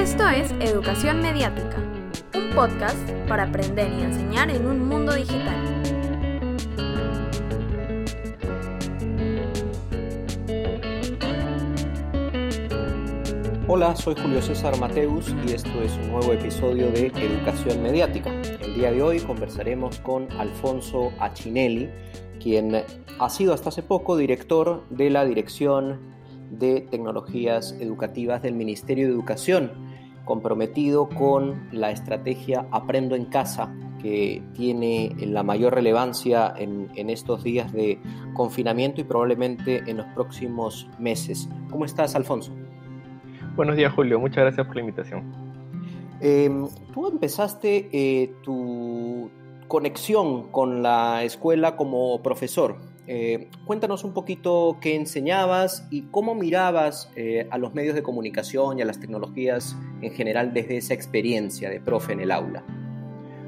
Esto es Educación Mediática, un podcast para aprender y enseñar en un mundo digital. Hola, soy Julio César Mateus y esto es un nuevo episodio de Educación Mediática. El día de hoy conversaremos con Alfonso Achinelli, quien ha sido hasta hace poco director de la Dirección de Tecnologías Educativas del Ministerio de Educación, comprometido con la estrategia Aprendo en Casa, que tiene la mayor relevancia en, estos días de confinamiento y probablemente en los próximos meses. ¿Cómo estás, Alfonso? Buenos días, Julio. Muchas gracias por la invitación. Em, tú empezaste eh, tu conexión con la escuela como profesor. Eh, cuéntanos un poquito qué enseñabas y cómo mirabas eh, a los medios de comunicación y a las tecnologías en general desde esa experiencia de profe en el aula.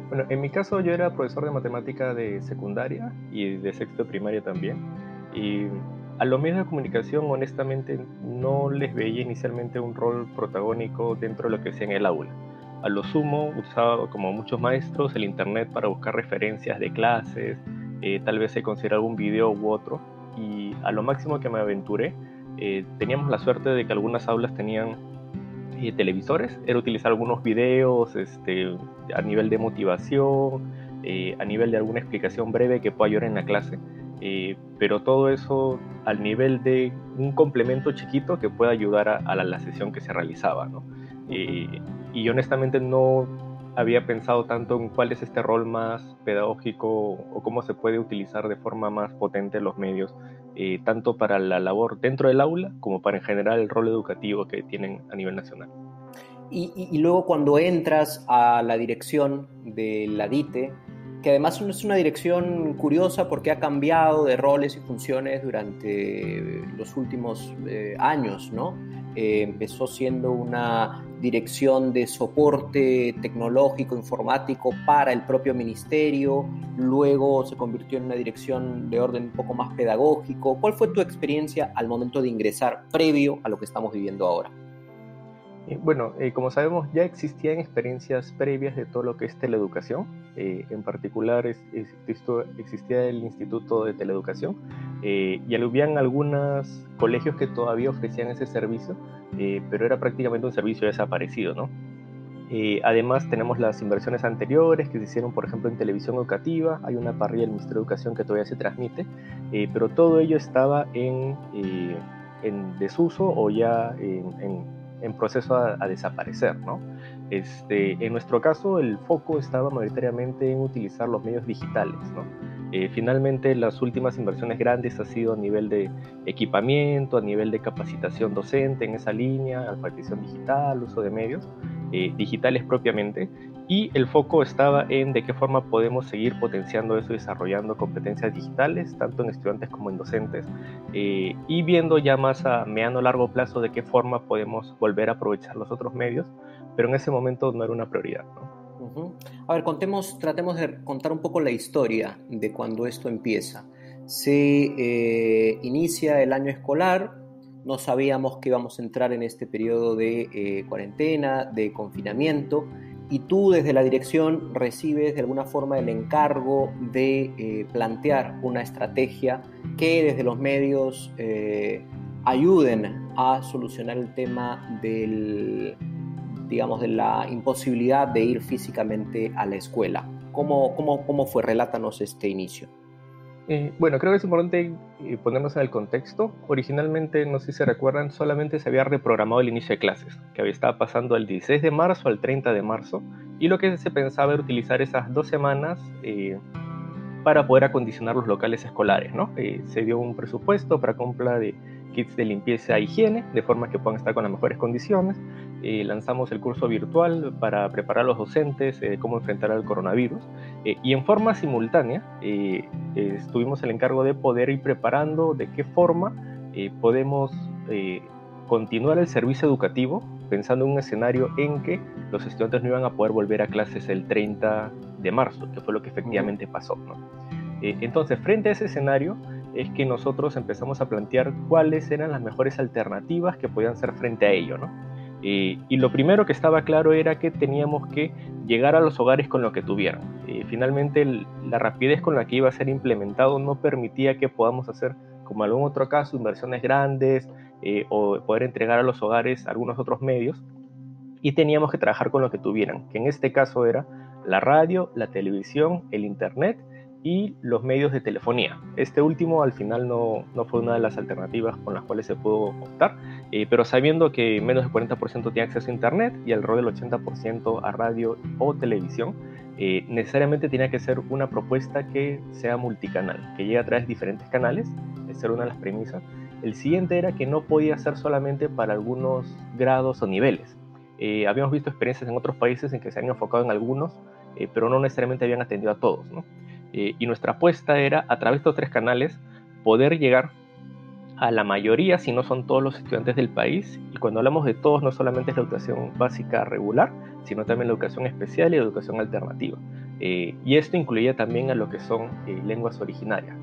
Bueno, en mi caso yo era profesor de matemática de secundaria y de sexto de primaria también. Y a los medios de comunicación honestamente no les veía inicialmente un rol protagónico dentro de lo que hacía en el aula. A lo sumo usaba como muchos maestros el internet para buscar referencias de clases, eh, tal vez se considera algún video u otro, y a lo máximo que me aventuré, eh, teníamos la suerte de que algunas aulas tenían eh, televisores, era utilizar algunos videos este, a nivel de motivación, a nivel de alguna explicación breve que pueda ayudar en la clase, pero todo eso al nivel de un complemento chiquito que pueda ayudar a, la, sesión que se realizaba. ¿no? y honestamente no había pensado tanto en cuál es este rol más pedagógico o cómo se puede utilizar de forma más potente los medios, eh, tanto para la labor dentro del aula como para en general el rol educativo que tienen a nivel nacional. Y, luego cuando entras a la dirección de la DITE, que además es una dirección curiosa porque ha cambiado de roles y funciones durante los últimos eh, años, ¿no? Eh, empezó siendo una dirección de soporte tecnológico, informático para el propio ministerio, luego se convirtió en una dirección de orden un poco más pedagógico. ¿Cuál fue tu experiencia al momento de ingresar previo a lo que estamos viviendo ahora? Bueno, eh, como sabemos, ya existían experiencias previas de todo lo que es teleeducación. Eh, en particular, existía el Instituto de Teleeducación eh, y habían algunos colegios que todavía ofrecían ese servicio, pero era prácticamente un servicio desaparecido, ¿no? además, tenemos las inversiones anteriores que se hicieron, por ejemplo, en televisión educativa. Hay una parrilla del Ministerio de Educación que todavía se transmite, pero todo ello estaba en, en desuso o ya en en proceso a, desaparecer, ¿no? Este, en nuestro caso, el foco estaba mayoritariamente en utilizar los medios digitales, ¿no? Eh, finalmente, las últimas inversiones grandes ha sido a nivel de equipamiento, a nivel de capacitación docente en esa línea, alfabetización digital, uso de medios eh, digitales propiamente, y el foco estaba en de qué forma podemos seguir potenciando eso desarrollando competencias digitales, tanto en estudiantes como en docentes, eh, y viendo ya más a mediano largo plazo de qué forma podemos volver a aprovechar los otros medios, pero en ese momento no era una prioridad. A ver, contemos, tratemos de contar un poco la historia de cuando esto empieza. Se eh, inicia el año escolar, no sabíamos que íbamos a entrar en este periodo de eh, cuarentena, de confinamiento, y tú desde la dirección recibes de alguna forma el encargo de eh, plantear una estrategia que desde los medios eh, ayuden a solucionar el tema del, digamos, de la imposibilidad de ir físicamente a la escuela. ¿Cómo, cómo, cómo fue? Relátanos este inicio. Eh, bueno, creo que es importante eh, ponernos en el contexto. Originalmente, no sé si se recuerdan, solamente se había reprogramado el inicio de clases, que había estado pasando del 16 de marzo al 30 de marzo, y lo que se pensaba era utilizar esas dos semanas eh, para poder acondicionar los locales escolares. ¿no? se dio un presupuesto para compra de kits de limpieza e higiene, de forma que puedan estar con las mejores condiciones. Eh, lanzamos el curso virtual para preparar a los docentes eh, cómo enfrentar al coronavirus. Eh, y en forma simultánea estuvimos el encargo de poder ir preparando de qué forma podemos continuar el servicio educativo pensando en un escenario en que los estudiantes no iban a poder volver a clases el 30 de marzo, que fue lo que efectivamente pasó. entonces, frente a ese escenario, es que nosotros empezamos a plantear cuáles eran las mejores alternativas que podían ser frente a ello, ¿no? Eh, y lo primero que estaba claro era que teníamos que llegar a los hogares con lo que tuvieran. Eh, finalmente la rapidez con la que iba a ser implementado no permitía que podamos hacer, como algún otro caso, inversiones grandes eh, o poder entregar a los hogares algunos otros medios. Y teníamos que trabajar con lo que tuvieran, que en este caso era la radio, la televisión, el internet y los medios de telefonía. Este último al final no, no, fue una de las alternativas con las cuales se pudo optar, eh, pero sabiendo que menos del 40% tiene acceso a Internet y alrededor del 80% a radio o televisión, eh, necesariamente tenía que ser una propuesta que sea multicanal, que llegue a través de diferentes canales, esa era una de las premisas. El siguiente era que no podía ser solamente para algunos grados o niveles. Eh, habíamos visto experiencias en otros países en que se han enfocado en algunos, pero no necesariamente habían atendido a todos. ¿no? Eh, y nuestra apuesta era, a través de estos tres canales, poder llegar a la mayoría, si no son todos los estudiantes del país. Y cuando hablamos de todos, no solamente es la educación básica regular, sino también la educación especial y la educación alternativa. Eh, y esto incluía también a lo que son eh, lenguas originarias.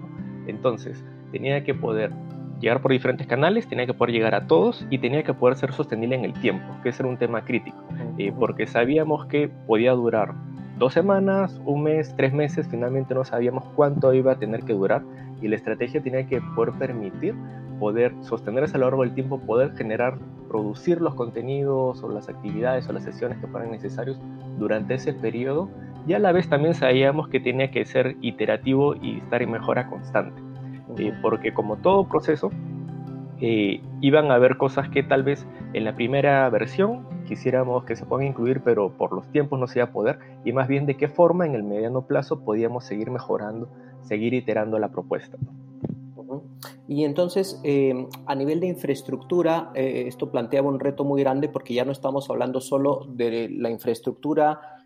Entonces, tenía que poder llegar por diferentes canales, tenía que poder llegar a todos y tenía que poder ser sostenible en el tiempo, que ese era un tema crítico, porque sabíamos que podía durar dos semanas, un mes, tres meses, finalmente no sabíamos cuánto iba a tener que durar y la estrategia tenía que poder permitir poder sostenerse a lo largo del tiempo, poder generar, producir los contenidos o las actividades o las sesiones que fueran necesarios durante ese periodo y a la vez también sabíamos que tenía que ser iterativo y estar en mejora constante, eh, porque como todo proceso, eh, iban a haber cosas que tal vez en la primera versión quisiéramos que se puedan incluir, pero por los tiempos no se iba a poder, y más bien de qué forma en el mediano plazo podíamos seguir mejorando, seguir iterando la propuesta. Y entonces, eh, a nivel de infraestructura, eh, esto planteaba un reto muy grande porque ya no estamos hablando solo de la infraestructura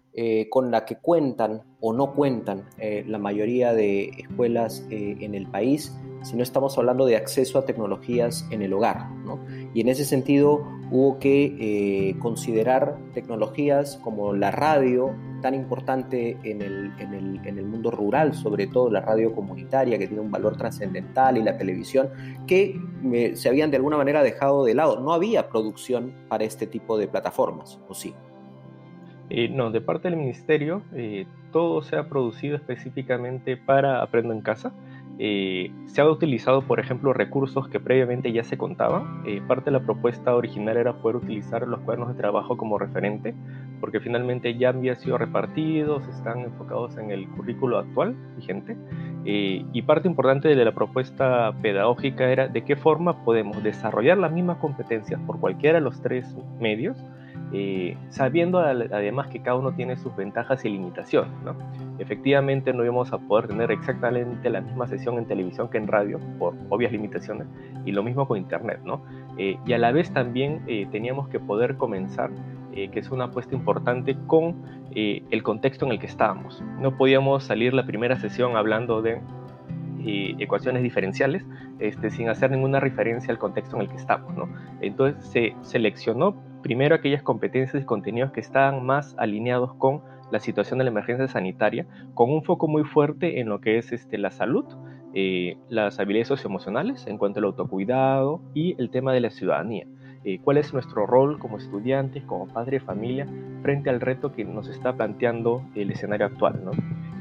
con la que cuentan o no cuentan la mayoría de escuelas en el país, sino estamos hablando de acceso a tecnologías en el hogar. ¿no? Y en ese sentido hubo que eh, considerar tecnologías como la radio, tan importante en el, en, el, en el, mundo rural, sobre todo la radio comunitaria, que tiene un valor trascendental, y la televisión, que eh, se habían de alguna manera dejado de lado. No había producción para este tipo de plataformas, ¿o sí? Eh, no, de parte del ministerio, todo se ha producido específicamente para Aprendo en Casa. Eh, se ha utilizado, por ejemplo, recursos que previamente ya se contaban. Eh, parte de la propuesta original era poder utilizar los cuadernos de trabajo como referente, porque finalmente ya habían sido repartidos, están enfocados en el currículo actual vigente. Eh, y parte importante de la propuesta pedagógica era de qué forma podemos desarrollar las mismas competencias por cualquiera de los tres medios, eh, sabiendo además que cada uno tiene sus ventajas y limitaciones. Efectivamente no íbamos a poder tener exactamente la misma sesión en televisión que en radio, por obvias limitaciones, y lo mismo con Internet. Eh, y a la vez también eh, teníamos que poder comenzar, que es una apuesta importante, con el contexto en el que estábamos. No podíamos salir la primera sesión hablando de ecuaciones diferenciales este, sin hacer ninguna referencia al contexto en el que estamos. Entonces se seleccionó primero aquellas competencias y contenidos que estaban más alineados con la situación de la emergencia sanitaria, con un foco muy fuerte en lo que es este, la salud, eh, las habilidades socioemocionales en cuanto al autocuidado y el tema de la ciudadanía. Eh, cuál es nuestro rol como estudiantes, como padre de familia, frente al reto que nos está planteando el escenario actual.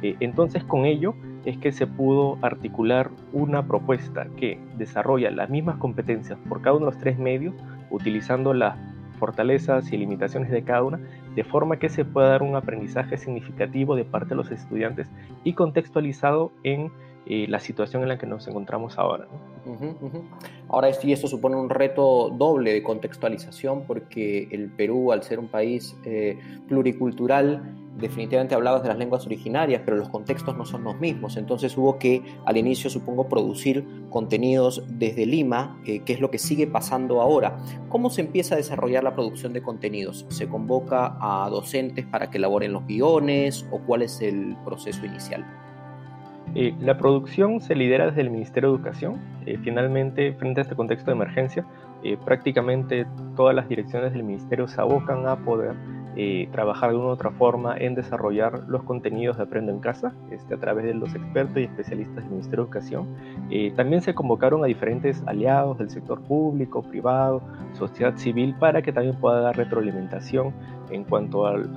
Eh, entonces, con ello es que se pudo articular una propuesta que desarrolla las mismas competencias por cada uno de los tres medios, utilizando las fortalezas y limitaciones de cada una, de forma que se pueda dar un aprendizaje significativo de parte de los estudiantes y contextualizado en eh, la situación en la que nos encontramos ahora. Ahora sí, esto supone un reto doble de contextualización porque el Perú, al ser un país eh, pluricultural, definitivamente hablabas de las lenguas originarias, pero los contextos no son los mismos. Entonces hubo que al inicio, supongo, producir contenidos desde Lima, eh, que es lo que sigue pasando ahora. ¿Cómo se empieza a desarrollar la producción de contenidos? ¿Se convoca a docentes para que elaboren los guiones o cuál es el proceso inicial? Eh, la producción se lidera desde el Ministerio de Educación. Eh, finalmente, frente a este contexto de emergencia, prácticamente todas las direcciones del Ministerio se abocan a poder eh, trabajar de una u otra forma en desarrollar los contenidos de Aprendo en Casa este, a través de los expertos y especialistas del Ministerio de Educación. Eh, también se convocaron a diferentes aliados del sector público, privado, sociedad civil, para que también pueda dar retroalimentación en cuanto al,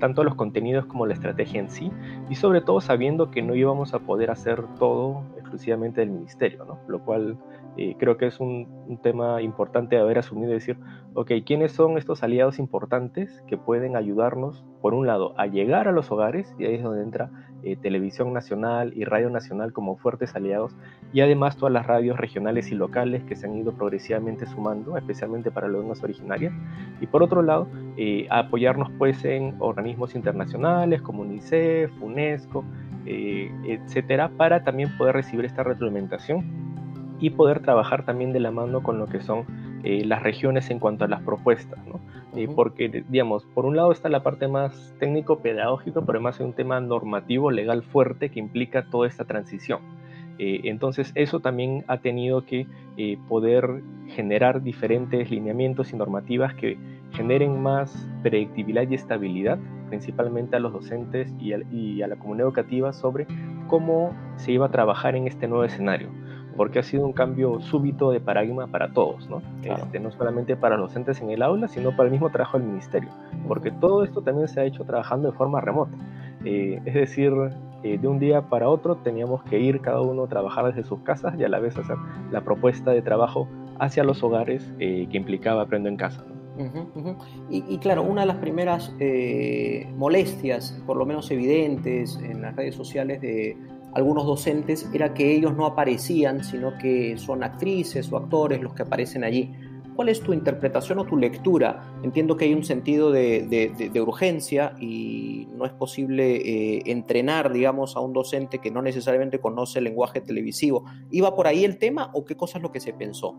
tanto a los contenidos como la estrategia en sí, y sobre todo sabiendo que no íbamos a poder hacer todo exclusivamente del ministerio, ¿no? lo cual eh, creo que es un, tema importante de haber asumido y decir, ok, ¿quiénes son estos aliados importantes que pueden ayudarnos, por un lado, a llegar a los hogares, y ahí es donde entra eh, Televisión Nacional y Radio Nacional como fuertes aliados, y además todas las radios regionales y locales que se han ido progresivamente sumando, especialmente para lenguas originarias, y por otro lado, eh, apoyarnos pues en organismos internacionales como UNICEF, UNESCO, etcétera, para también poder recibir esta retroalimentación y poder trabajar también de la mano con lo que son eh, las regiones en cuanto a las propuestas, ¿no? Eh, porque, digamos, por un lado está la parte más técnico-pedagógico, pero además hay un tema normativo, legal fuerte que implica toda esta transición. Eh, entonces, eso también ha tenido que poder generar diferentes lineamientos y normativas que generen más predictibilidad y estabilidad, principalmente a los docentes y a, y a la comunidad educativa, sobre cómo se iba a trabajar en este nuevo escenario porque ha sido un cambio súbito de paradigma para todos, ¿no? Este, no solamente para los docentes en el aula, sino para el mismo trabajo del ministerio, porque todo esto también se ha hecho trabajando de forma remota. Eh, es decir, eh, de un día para otro teníamos que ir cada uno a trabajar desde sus casas y a la vez hacer la propuesta de trabajo hacia los hogares eh, que implicaba Aprendo en Casa. Y, claro, una de las primeras molestias, por lo menos evidentes en las redes sociales de, algunos docentes era que ellos no aparecían, sino que son actrices o actores los que aparecen allí. ¿Cuál es tu interpretación o tu lectura? Entiendo que hay un sentido de, urgencia y no es posible eh, entrenar, digamos, a un docente que no necesariamente conoce el lenguaje televisivo. ¿Iba por ahí el tema o qué cosa es lo que se pensó?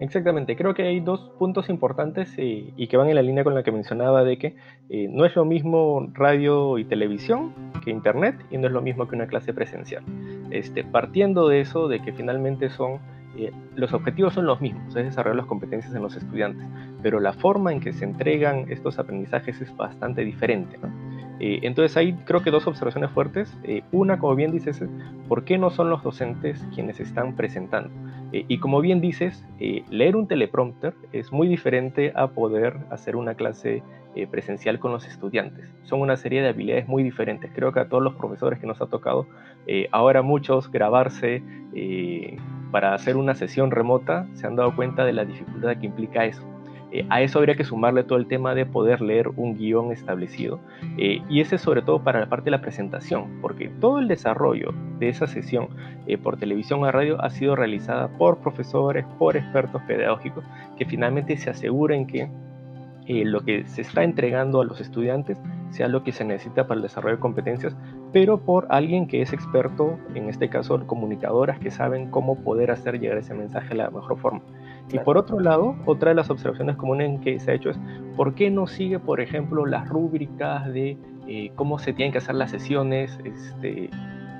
Exactamente, creo que hay dos puntos importantes y, que van en la línea con la que mencionaba de que eh, no es lo mismo radio y televisión que internet y no es lo mismo que una clase presencial. Este, partiendo de eso, de que finalmente son eh, los objetivos son los mismos, es desarrollar las competencias en los estudiantes, pero la forma en que se entregan estos aprendizajes es bastante diferente. ¿no? Eh, entonces hay creo que dos observaciones fuertes. Eh, una, como bien dices, ¿por qué no son los docentes quienes están presentando? Eh, y como bien dices, leer un teleprompter es muy diferente a poder hacer una clase presencial con los estudiantes. Son una serie de habilidades muy diferentes. Creo que a todos los profesores que nos ha tocado, ahora muchos grabarse para hacer una sesión remota, se han dado cuenta de la dificultad que implica eso. Eh, a eso habría que sumarle todo el tema de poder leer un guion establecido. Eh, y ese sobre todo para la parte de la presentación, porque todo el desarrollo de esa sesión eh, por televisión o radio ha sido realizada por profesores, por expertos pedagógicos, que finalmente se aseguren que lo que se está entregando a los estudiantes sea lo que se necesita para el desarrollo de competencias, pero por alguien que es experto, en este caso comunicadoras que saben cómo poder hacer llegar ese mensaje de la mejor forma. Y por otro lado, otra de las observaciones comunes que se ha hecho es, ¿por qué no sigue, por ejemplo, las rúbricas de eh, cómo se tienen que hacer las sesiones este,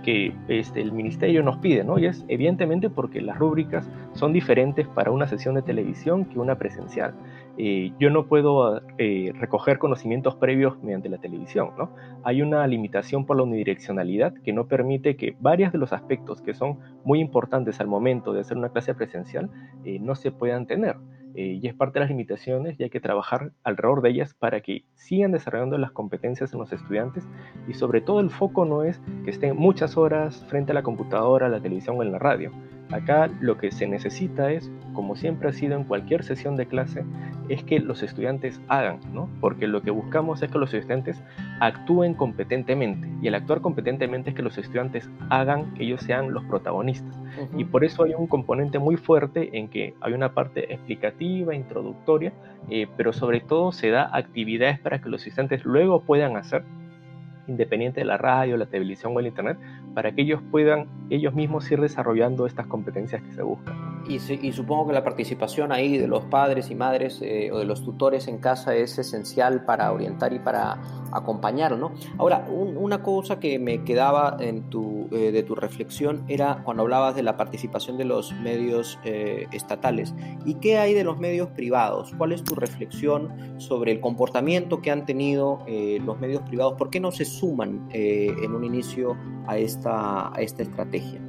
que este, el ministerio nos pide? ¿no? Y es evidentemente porque las rúbricas son diferentes para una sesión de televisión que una presencial. Eh, yo no puedo eh, recoger conocimientos previos mediante la televisión. ¿no? Hay una limitación por la unidireccionalidad que no permite que varios de los aspectos que son muy importantes al momento de hacer una clase presencial eh, no se puedan tener. Y es parte de las limitaciones y hay que trabajar alrededor de ellas para que sigan desarrollando las competencias en los estudiantes y sobre todo el foco no es que estén muchas horas frente a la computadora, la televisión o en la radio, Acá lo que se necesita es, como siempre ha sido en cualquier sesión de clase, es que los estudiantes hagan, ¿no? Porque lo que buscamos es que los estudiantes actúen competentemente. Y el actuar competentemente es que los estudiantes hagan, que ellos sean los protagonistas. Y por eso hay un componente muy fuerte en que hay una parte explicativa, introductoria, eh, pero sobre todo se da actividades para que los estudiantes luego puedan hacer independiente de la radio, la televisión o el internet, para que ellos puedan ellos mismos ir desarrollando estas competencias que se buscan. Y, supongo que la participación ahí de los padres y madres eh, o de los tutores en casa es esencial para orientar y para acompañar, ¿no? Ahora, una cosa que me quedaba en tu, eh, de tu reflexión era cuando hablabas de la participación de los medios eh, estatales. ¿Y qué hay de los medios privados? ¿Cuál es tu reflexión sobre el comportamiento que han tenido los medios privados? ¿Por qué no se suman en un inicio a esta, a esta estrategia?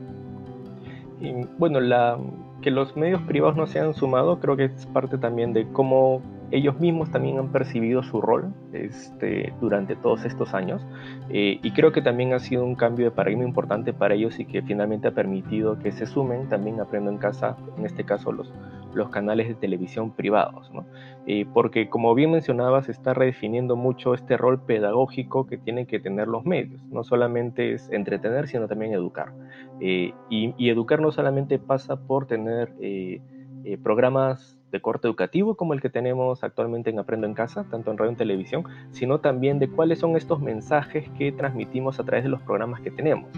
bueno, la, que los medios privados no se han sumado creo que es parte también de cómo ellos mismos también han percibido su rol este, durante todos estos años. Eh, y creo que también ha sido un cambio de paradigma importante para ellos y que finalmente ha permitido que se sumen también Aprendo en Casa, en este caso los, los canales de televisión privados, ¿no? Eh, porque como bien mencionabas, se está redefiniendo mucho este rol pedagógico que tienen que tener los medios. No solamente es entretener, sino también educar. Eh, y, educar no solamente pasa por tener programas de corte educativo como el que tenemos actualmente en Aprendo en Casa, tanto en radio y en televisión, sino también de cuáles son estos mensajes que transmitimos a través de los programas que tenemos.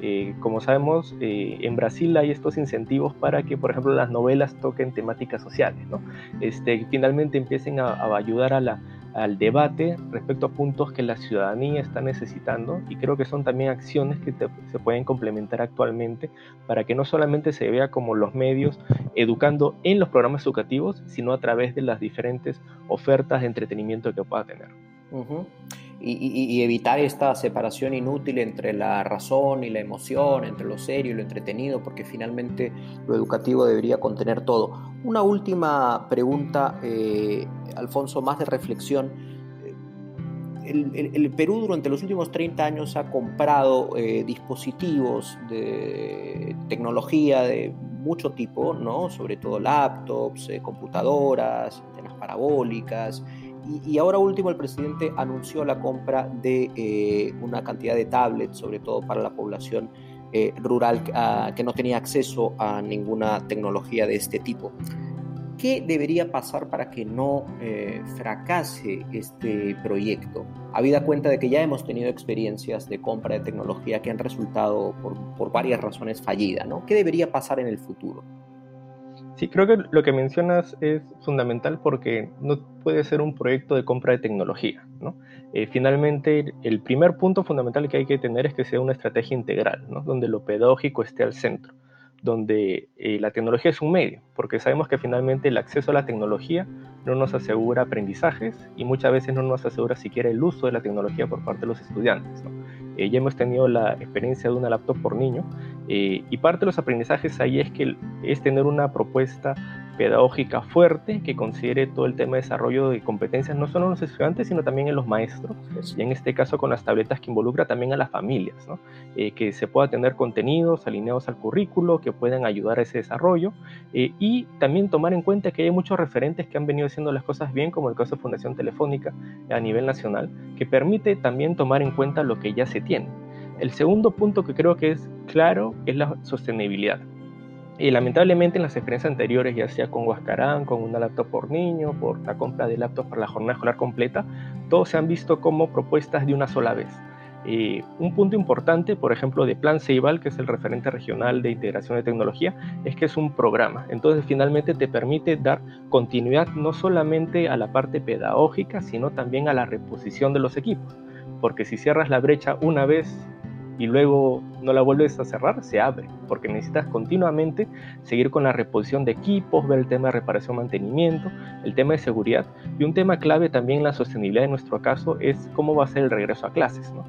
Eh, como sabemos, eh, en Brasil hay estos incentivos para que, por ejemplo, las novelas toquen temáticas sociales, ¿no? este, finalmente empiecen a ayudar a la, al debate respecto a puntos que la ciudadanía está necesitando y creo que son también acciones que se pueden complementar actualmente para que no solamente se vea como los medios educando en los programas educativos, sino a través de las diferentes ofertas de entretenimiento que pueda tener. Y, evitar esta separación inútil entre la razón y la emoción, entre lo serio y lo entretenido, porque finalmente lo educativo debería contener todo. Una última pregunta, eh, Alfonso, más de reflexión. El, Perú durante los últimos 30 años ha comprado eh, dispositivos de tecnología de mucho tipo, ¿no? sobre todo laptops, eh, computadoras, antenas parabólicas, y, ahora último el presidente anunció la compra de una cantidad de tablets, sobre todo para la población rural ah, que no tenía acceso a ninguna tecnología de este tipo. ¿Qué debería pasar para que no eh, fracase este proyecto? Habida cuenta de que ya hemos tenido experiencias de compra de tecnología que han resultado por, varias razones fallidas, ¿no? ¿Qué debería pasar en el futuro? Sí, creo que lo que mencionas es fundamental porque no puede ser un proyecto de compra de tecnología. ¿no? Eh, finalmente, el primer punto fundamental que hay que tener es que sea una estrategia integral, ¿no? donde lo pedagógico esté al centro donde eh, la tecnología es un medio, porque sabemos que finalmente el acceso a la tecnología no nos asegura aprendizajes y muchas veces no nos asegura siquiera el uso de la tecnología por parte de los estudiantes. Eh, ya hemos tenido la experiencia de una laptop por niño eh, y parte de los aprendizajes ahí es que es tener una propuesta pedagógica fuerte que considere todo el tema de desarrollo de competencias no solo en los estudiantes, sino también en los maestros, y en este caso con las tabletas que involucra también a las familias, eh, que se pueda tener contenidos alineados al currículo, que puedan ayudar a ese desarrollo, eh, y también tomar en cuenta que hay muchos referentes que han venido haciendo las cosas bien, como el caso de Fundación Telefónica a nivel nacional, que permite también tomar en cuenta lo que ya se tiene. El segundo punto que creo que es claro es la sostenibilidad. Y lamentablemente en las experiencias anteriores, ya sea con Huascarán, con una laptop por niño, por la compra de laptops para la jornada escolar completa, todos se han visto como propuestas de una sola vez. Eh, un punto importante, por ejemplo, de Plan Ceibal, que es el referente regional de integración de tecnología, es que es un programa. Entonces, finalmente te permite dar continuidad no solamente a la parte pedagógica, sino también a la reposición de los equipos. Porque si cierras la brecha una vez y luego no la vuelves a cerrar, se abre, porque necesitas continuamente seguir con la reposición de equipos, ver el tema de reparación, mantenimiento, el tema de seguridad y un tema clave también en la sostenibilidad en nuestro caso es cómo va a ser el regreso a clases, ¿no?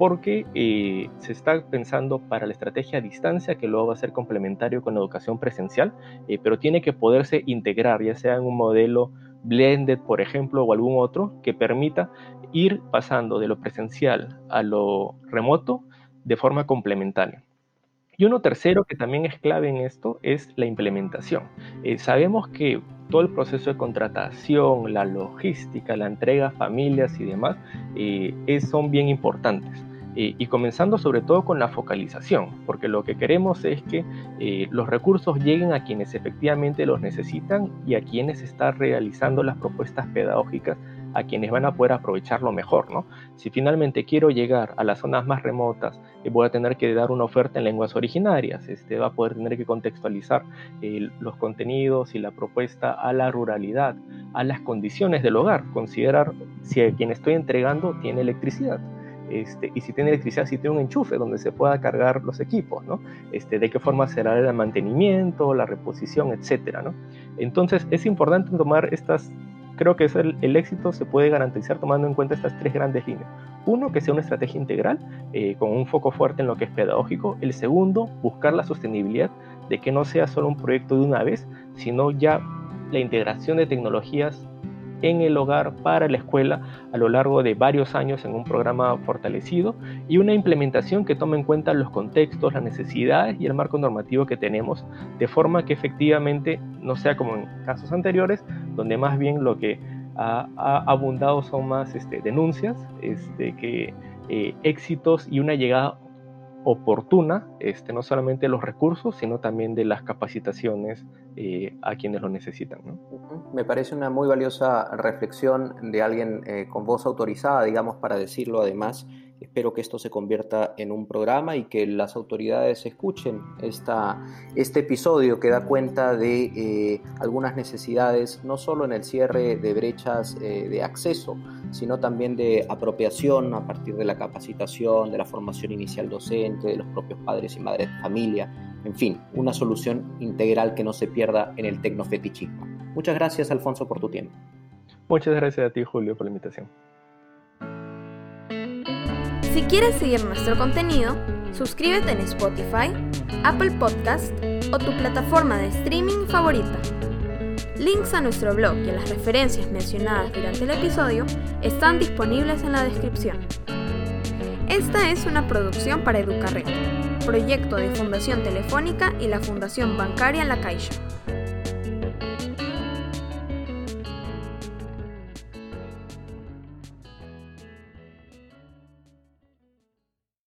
porque eh, se está pensando para la estrategia a distancia, que luego va a ser complementario con la educación presencial, eh, pero tiene que poderse integrar, ya sea en un modelo blended, por ejemplo, o algún otro, que permita ir pasando de lo presencial a lo remoto de forma complementaria. Y uno tercero que también es clave en esto es la implementación. Eh, sabemos que todo el proceso de contratación, la logística, la entrega a familias y demás eh, son bien importantes. Eh, y comenzando sobre todo con la focalización, porque lo que queremos es que los recursos lleguen a quienes efectivamente los necesitan y a quienes están realizando las propuestas pedagógicas a quienes van a poder aprovecharlo mejor, ¿no? Si finalmente quiero llegar a las zonas más remotas, eh, voy a tener que dar una oferta en lenguas originarias, este, va a poder tener que contextualizar eh, los contenidos y la propuesta a la ruralidad, a las condiciones del hogar, considerar si a quien estoy entregando tiene electricidad. Este, y si tiene electricidad, si tiene un enchufe donde se pueda cargar los equipos, ¿no? Este, de qué forma será el mantenimiento, la reposición, etcétera, ¿no? Entonces es importante tomar estas, creo que el, éxito se puede garantizar tomando en cuenta estas tres grandes líneas. Uno, que sea una estrategia integral eh, con un foco fuerte en lo que es pedagógico. El segundo, buscar la sostenibilidad de que no sea solo un proyecto de una vez, sino ya la integración de tecnologías en el hogar para la escuela a lo largo de varios años en un programa fortalecido y una implementación que tome en cuenta los contextos, las necesidades y el marco normativo que tenemos, de forma que efectivamente no sea como en casos anteriores, donde más bien lo que ha, abundado son más este, denuncias este, que eh, éxitos y una llegada oportuna, este, no solamente los recursos, sino también de las capacitaciones eh, a quienes lo necesitan. Me parece una muy valiosa reflexión de alguien eh, con voz autorizada, digamos, para decirlo además Espero que esto se convierta en un programa y que las autoridades escuchen esta, este episodio que da cuenta de eh, algunas necesidades, no solo en el cierre de brechas eh, de acceso, sino también de apropiación a partir de la capacitación, de la formación inicial docente, de los propios padres y madres de familia, en fin, una solución integral que no se pierda en el tecnofetichismo. Muchas gracias, Alfonso, por tu tiempo. Muchas gracias a ti, Julio, por la invitación. Si quieres seguir nuestro contenido, suscríbete en Spotify, Apple Podcast o tu plataforma de streaming favorita. Links a nuestro blog y a las referencias mencionadas durante el episodio están disponibles en la descripción. Esta es una producción para Educarred, proyecto de Fundación Telefónica y la Fundación Bancaria La Caixa.